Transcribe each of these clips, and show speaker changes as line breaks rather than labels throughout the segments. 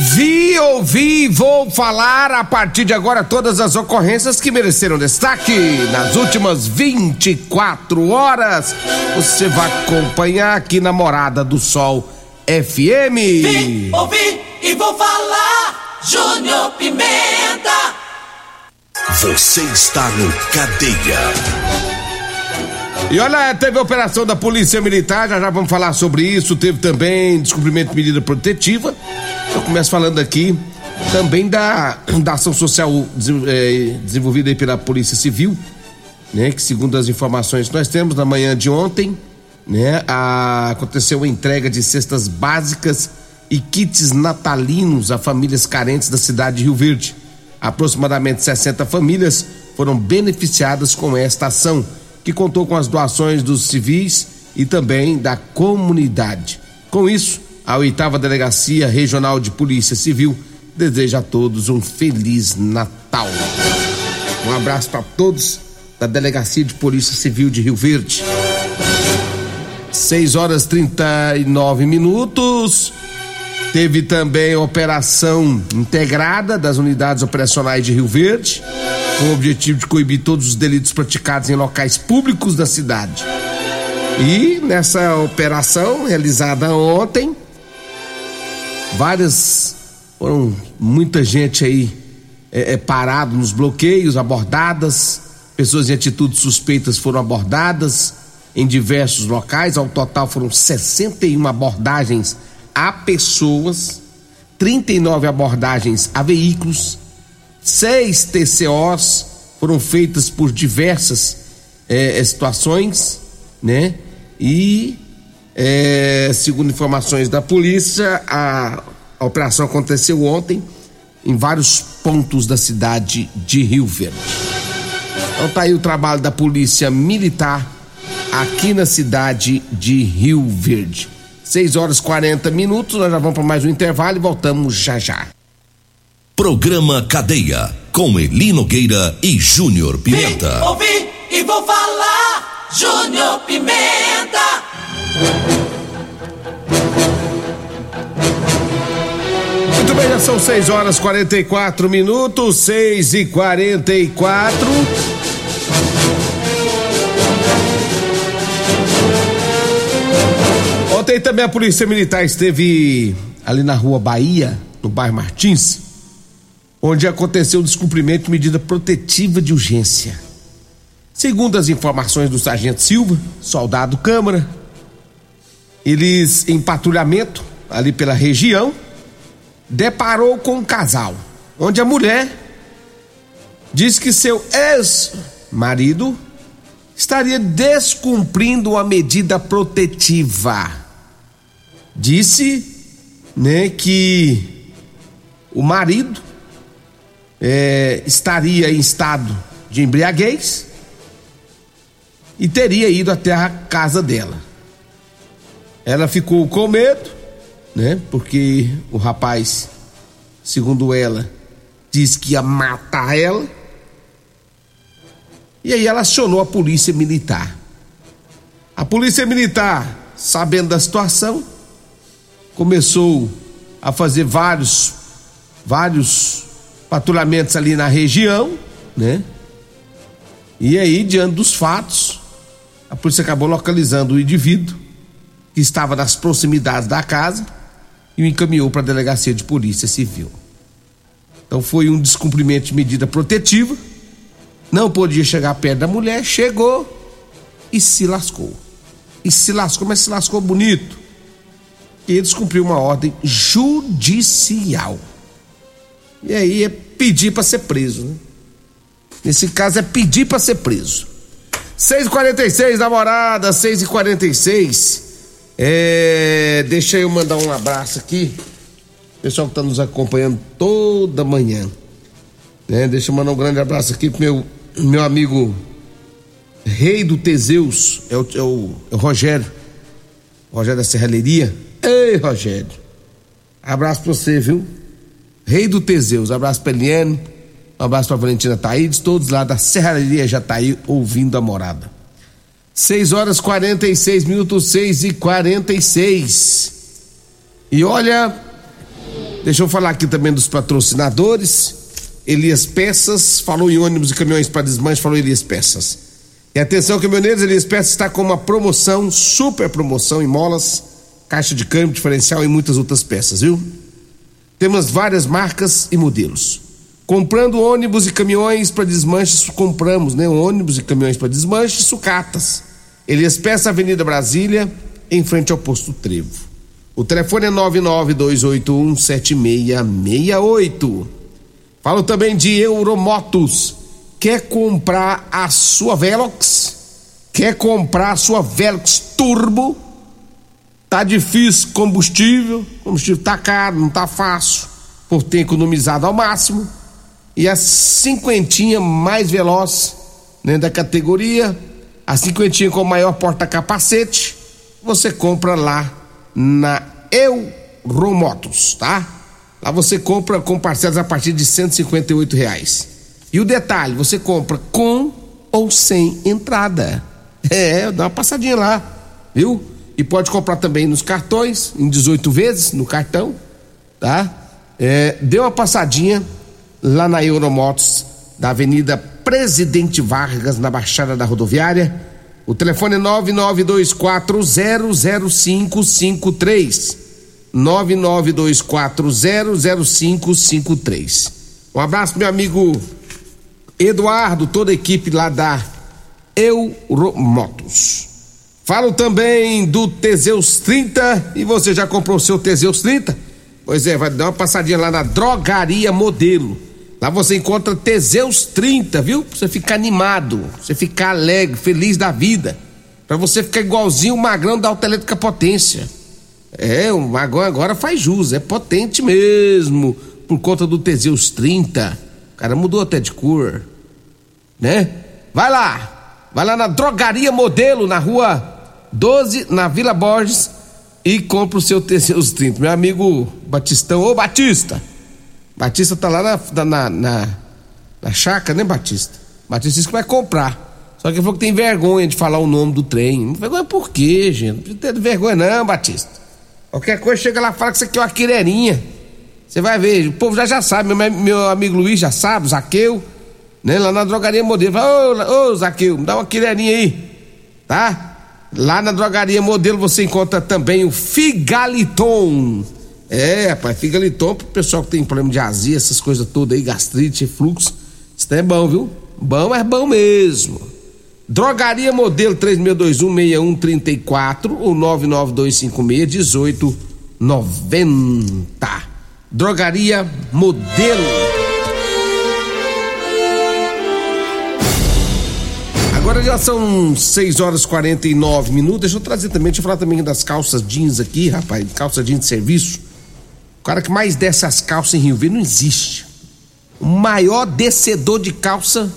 Vi, ouvi, vou falar a partir de agora todas as ocorrências que mereceram destaque nas últimas 24 horas. Você vai acompanhar aqui na Morada do Sol FM.
Vi, ouvi e vou falar. Júnior Pimenta.
Você está no Cadeia.
E olha, teve a operação da Polícia Militar, já já vamos falar sobre isso. Teve também descumprimento de medida protetiva. Eu começo falando aqui também da, da ação social é, desenvolvida pela Polícia Civil, né? Que segundo as informações que nós temos na manhã de ontem, né? A, aconteceu a entrega de cestas básicas e kits natalinos a famílias carentes da cidade de Rio Verde. Aproximadamente 60 famílias foram beneficiadas com esta ação que contou com as doações dos civis e também da comunidade. Com isso, a oitava delegacia regional de polícia civil deseja a todos um feliz Natal. Um abraço para todos da delegacia de polícia civil de Rio Verde. 6 horas 39 minutos. Teve também operação integrada das unidades operacionais de Rio Verde com o objetivo de coibir todos os delitos praticados em locais públicos da cidade. E nessa operação realizada ontem, várias foram muita gente aí é, é, parado nos bloqueios, abordadas, pessoas em atitudes suspeitas foram abordadas em diversos locais. Ao total foram 61 abordagens a pessoas, 39 abordagens a veículos Seis TCOs foram feitas por diversas é, situações, né? E, é, segundo informações da polícia, a, a operação aconteceu ontem em vários pontos da cidade de Rio Verde. Então tá aí o trabalho da polícia militar aqui na cidade de Rio Verde. 6 horas 40 minutos, nós já vamos para mais um intervalo e voltamos já já.
Programa Cadeia, com Elino Gueira e Júnior Pimenta.
Vi, ouvi e vou falar, Júnior Pimenta.
Bem, já são 6 horas 44 minutos, 6 e 44 Ontem também a Polícia Militar esteve ali na rua Bahia, no bairro Martins onde aconteceu o descumprimento de medida protetiva de urgência. Segundo as informações do sargento Silva, soldado Câmara, eles em patrulhamento ali pela região deparou com um casal, onde a mulher diz que seu ex-marido estaria descumprindo a medida protetiva. Disse, né, que o marido é, estaria em estado de embriaguez e teria ido até a casa dela. Ela ficou com medo, né? Porque o rapaz, segundo ela, disse que ia matar ela. E aí ela acionou a polícia militar. A polícia militar, sabendo da situação, começou a fazer vários vários patrulhamentos ali na região, né? E aí, diante dos fatos, a polícia acabou localizando o indivíduo que estava nas proximidades da casa e o encaminhou para a delegacia de polícia civil. Então foi um descumprimento de medida protetiva. Não podia chegar perto da mulher, chegou e se lascou. E se lascou, mas se lascou bonito. E ele descumpriu uma ordem judicial. E aí é pedir para ser preso, né? Nesse caso é pedir para ser preso. 6h46, namorada, 6h46. É, deixa eu mandar um abraço aqui. Pessoal que está nos acompanhando toda manhã. Né? Deixa eu mandar um grande abraço aqui pro meu, meu amigo Rei do Teseus, é o, é o, é o Rogério. Rogério da Serralheria. Ei, Rogério. Abraço pra você, viu? Rei do Teseus. Abraço pra Eliane. Um abraço pra Valentina Taídes, todos lá da Serralheria já tá aí ouvindo a morada. 6 horas 46 minutos, 6 e 46. E olha, deixa eu falar aqui também dos patrocinadores. Elias Peças, falou em ônibus e caminhões para desmanche, falou Elias Peças. E atenção, caminhoneiros, Elias Peças está com uma promoção, super promoção em molas, caixa de câmbio diferencial e muitas outras peças, viu? Temos várias marcas e modelos. Comprando ônibus e caminhões para desmanche, compramos, né? Ônibus e caminhões para desmanche, sucatas. Elias Peça, Avenida Brasília, em frente ao posto Trevo. O telefone é 992817668. Falo também de Euromotos. Quer comprar a sua Velox? Quer comprar a sua Velox Turbo? Tá difícil combustível, combustível tá caro, não tá fácil, por ter economizado ao máximo e a cinquentinha mais veloz né, da categoria, a cinquentinha com maior porta-capacete, você compra lá na Euromotos, tá? Lá você compra com parcelas a partir de 158 reais. E o detalhe, você compra com ou sem entrada. É, dá uma passadinha lá, viu? E pode comprar também nos cartões, em 18 vezes no cartão, tá? É, dê uma passadinha lá na Euromotos, da Avenida Presidente Vargas, na Baixada da Rodoviária. O telefone é 9924000553. 9924000553. Um abraço, meu amigo Eduardo, toda a equipe lá da Euromotos. Falo também do Teseus 30 e você já comprou o seu Teseus 30? Pois é, vai dar uma passadinha lá na Drogaria Modelo. Lá você encontra Teseus 30, viu? Pra você ficar animado, você ficar alegre, feliz da vida. Pra você ficar igualzinho o magrão da Autoelétrica Potência. É, o magrão agora faz jus, é potente mesmo, por conta do Teseus 30. O cara mudou até de cor, né? Vai lá, vai lá na Drogaria Modelo, na rua 12, na Vila Borges, e compra o seu Teseus 30. Meu amigo Batistão, ô Batista! Batista tá lá na, na, na, na chácara, né, Batista? Batista disse que vai comprar. Só que ele falou que tem vergonha de falar o nome do trem. Vergonha por quê, gente? Não precisa ter vergonha, não, Batista. Qualquer coisa chega lá e fala que isso aqui é uma quirerinha. Você vai ver, o povo já já sabe, meu, meu amigo Luiz já sabe, o Zaqueu, né? Lá na drogaria modelo. Fala, ô, ô Zaqueu, me dá uma quirerinha aí. Tá? Lá na drogaria modelo você encontra também o Figaliton é, rapaz, fica ali top pro pessoal que tem problema de azia, essas coisas todas aí, gastrite, fluxo. Isso é bom, viu? Bom, é bom mesmo. Drogaria Modelo 36216134 ou 992561890. Drogaria Modelo. Agora já são 6 horas e 49 minutos. Deixa eu trazer também, deixa eu falar também das calças jeans aqui, rapaz. Calça jeans de serviço cara que mais desce as calças em Rio Verde não existe. O maior descedor de calça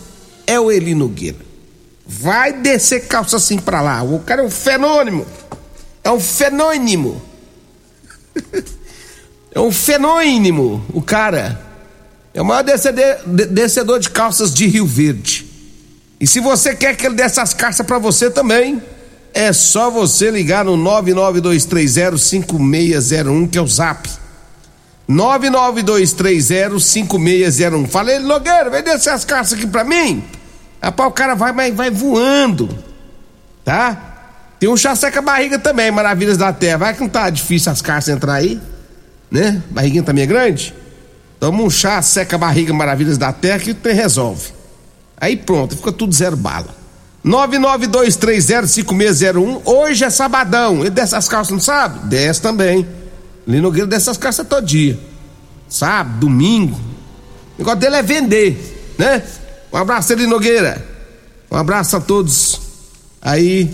é o Eli Nogueira. Vai descer calça assim pra lá. O cara é um fenômeno. É um fenônimo. é um fenômeno. O cara é o maior descedor, de calças de Rio Verde. E se você quer que ele desse as calças para você também, é só você ligar no 992305601, que é o zap 992305601. Falei, Nogueira, vem descer as caixas aqui pra mim. Rapaz, o cara vai, vai, vai voando. Tá? Tem um chasseca barriga também, Maravilhas da Terra. Vai que não tá difícil as caixas entrar aí, né? Barriguinha também é grande. Toma um chá, seca barriga, maravilhas da terra que tem resolve. Aí pronto, fica tudo zero bala. 992305601. Hoje é sabadão. Ele dessas calças, não sabe? Desce também. Lino Nogueira dessas calças todo dia. Sábado, domingo. O negócio dele é vender, né? Um abraço, Eli Nogueira. Um abraço a todos aí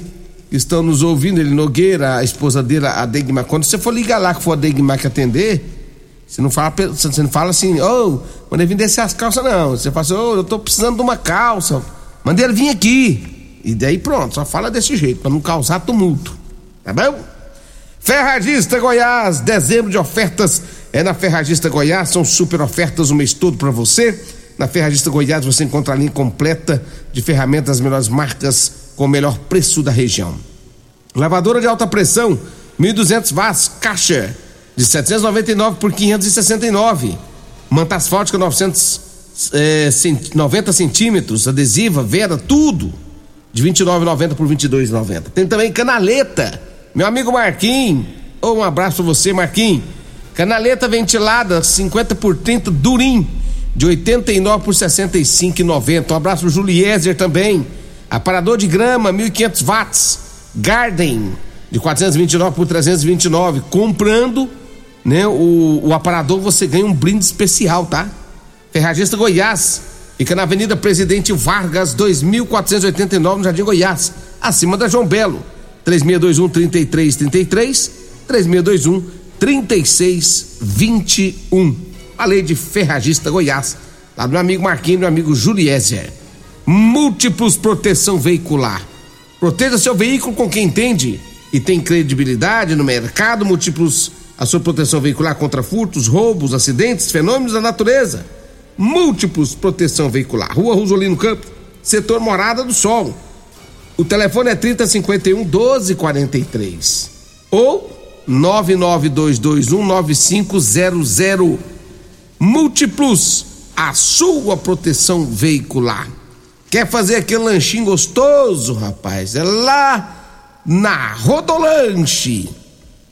que estão nos ouvindo. Ele Nogueira, a esposa dele, a Degmar. Quando você for ligar lá que for a Degmar que atender, você não fala, você não fala assim, ô, oh, mandei vir descer as calças, não. Você fala assim, ô, oh, eu tô precisando de uma calça. Mandei ele vir aqui. E daí pronto, só fala desse jeito, para não causar tumulto. Tá bom? Ferragista Goiás, dezembro de ofertas é na Ferragista Goiás, são super ofertas o mês todo para você. Na Ferragista Goiás você encontra a linha completa de ferramentas das melhores marcas com o melhor preço da região. Lavadora de alta pressão, 1.200 watts, caixa de 799 por 569. Manta asfáltica 900, é, 90 centímetros, adesiva, vera, tudo de 29,90 por 22,90. Tem também canaleta, meu amigo Marquinhos. Um abraço pra você, Marquinhos. Canaleta ventilada 50 por 30 durim de 89 por 65,90. Um abraço pro Juliezer também. Aparador de grama 1500 watts. Garden de 429 por 329. Comprando né, o, o aparador você ganha um brinde especial, tá? Ferragista Goiás, fica na Avenida Presidente Vargas, 2489, no Jardim Goiás, acima da João Belo. 3621 3333, 3621 3621. Falei de Ferragista Goiás, lá do meu amigo Marquinhos, meu amigo Juliézer. Múltiplos proteção veicular. Proteja seu veículo com quem entende e tem credibilidade no mercado. Múltiplos a sua proteção veicular contra furtos, roubos, acidentes, fenômenos da natureza. Múltiplos proteção veicular. Rua Rosolino Campos, setor Morada do Sol. O telefone é 3051 1243 ou 992219500. Múltiplos, a sua proteção veicular. Quer fazer aquele lanchinho gostoso, rapaz? É lá na Rodolanche.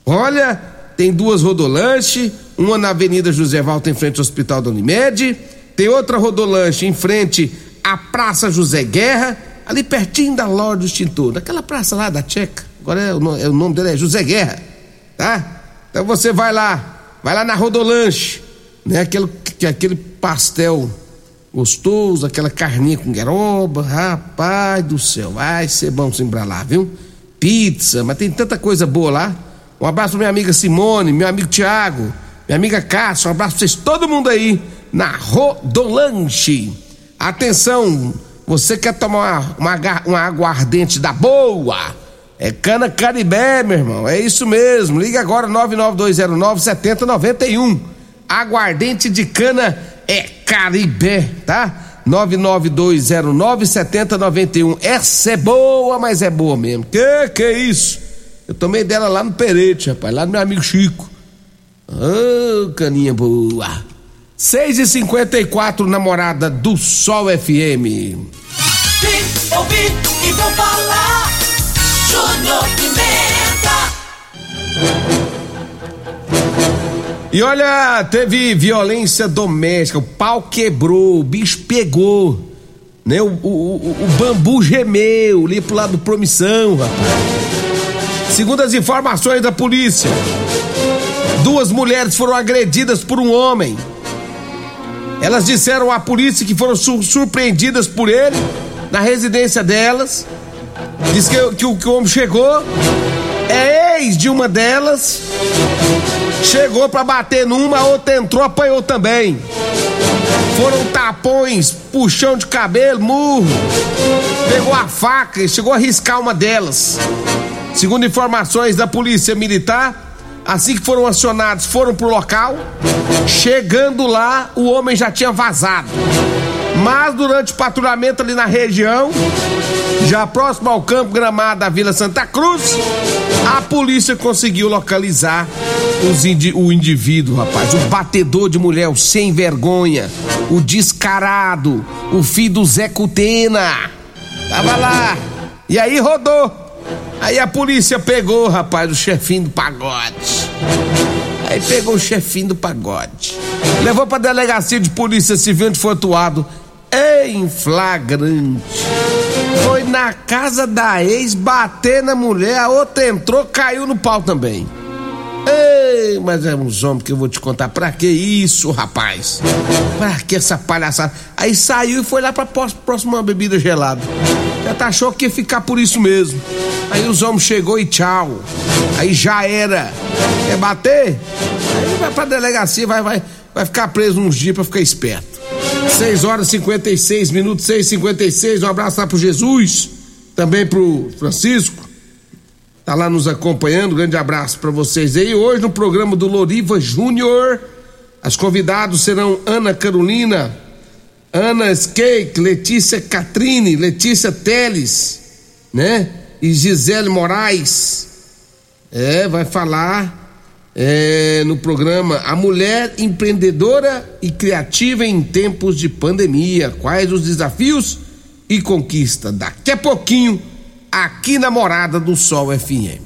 Olha, tem duas rodolanche, uma na Avenida José Valta em frente ao Hospital da Unimed, tem outra rodolanche em frente à Praça José Guerra, ali pertinho da loja do extintor, daquela praça lá da Tcheca. Agora é o, é, o nome dele é José Guerra, tá? Então você vai lá, vai lá na rodolanche, né? Aquele, aquele pastel gostoso, aquela carninha com gueroba, rapaz do céu, vai ser bom se lá, viu? Pizza, mas tem tanta coisa boa lá. Um abraço pra minha amiga Simone, meu amigo Tiago, minha amiga Cássio, um abraço pra vocês, todo mundo aí na Rodolanche. Atenção, você quer tomar uma, uma, uma aguardente da boa? É cana caribé, meu irmão, é isso mesmo. Liga agora 99209 7091. Aguardente de cana é caribé, tá? 99209 7091. Essa é boa, mas é boa mesmo. Que que é isso? Eu tomei dela lá no Perete, rapaz, lá do meu amigo Chico. Ô, oh, caninha boa. 6 e 54 namorada do Sol FM. Vim, ouvi e vou falar. Júnior Pimenta. E olha, teve violência doméstica, o pau quebrou, o bicho pegou, né? O, o, o, o bambu gemeu ali pro lado do promissão, rapaz. Segundo as informações da polícia, duas mulheres foram agredidas por um homem. Elas disseram à polícia que foram surpreendidas por ele na residência delas. Diz que, que, que o homem chegou, é ex de uma delas, chegou para bater numa, a outra entrou, apanhou também. Foram tapões, puxão de cabelo, murro. Pegou a faca e chegou a riscar uma delas. Segundo informações da Polícia Militar, assim que foram acionados, foram pro local. Chegando lá, o homem já tinha vazado. Mas durante o patrulhamento ali na região, já próximo ao campo gramado da Vila Santa Cruz, a polícia conseguiu localizar indi o indivíduo, rapaz. O batedor de mulher, o sem vergonha, o descarado, o filho do Zé Cutena. Tava lá. E aí rodou. Aí a polícia pegou, rapaz, o chefinho do pagode. Aí pegou o chefinho do pagode. Levou pra delegacia de polícia civil onde foi atuado em flagrante. Foi na casa da ex bater na mulher, a outra entrou, caiu no pau também. Ei, mas é uns homens que eu vou te contar. Pra que isso, rapaz? Pra que essa palhaçada? Aí saiu e foi lá pra próxima bebida gelada. Já tá achou que ia ficar por isso mesmo. Aí os homens chegou e tchau. Aí já era. Quer bater? Aí vai pra delegacia, vai, vai, vai ficar preso uns dias pra ficar esperto. 6 horas e 56 minutos, 6 e 56 Um abraço lá pro Jesus, também pro Francisco tá lá nos acompanhando. Grande abraço para vocês aí. Hoje no programa do Loriva Júnior, as convidados serão Ana Carolina, Ana Skeik, Letícia Catrine, Letícia Teles, né? E Gisele Moraes. É, vai falar é, no programa A Mulher Empreendedora e Criativa em Tempos de Pandemia. Quais os desafios e conquista? Daqui a pouquinho aqui na Morada do Sol FM.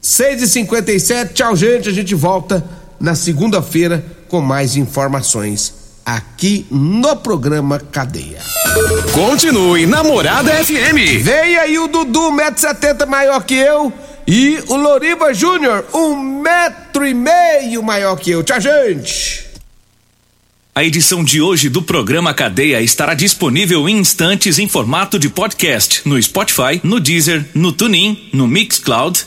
6 e 57 tchau, gente. A gente volta na segunda-feira com mais informações aqui no programa Cadeia.
Continue na Morada FM.
Vem aí o Dudu, 1,70m maior que eu. E o Loriva Júnior, um metro e meio maior que eu. Tchau, gente.
A edição de hoje do programa Cadeia estará disponível em instantes em formato de podcast no Spotify, no Deezer, no TuneIn, no Mixcloud,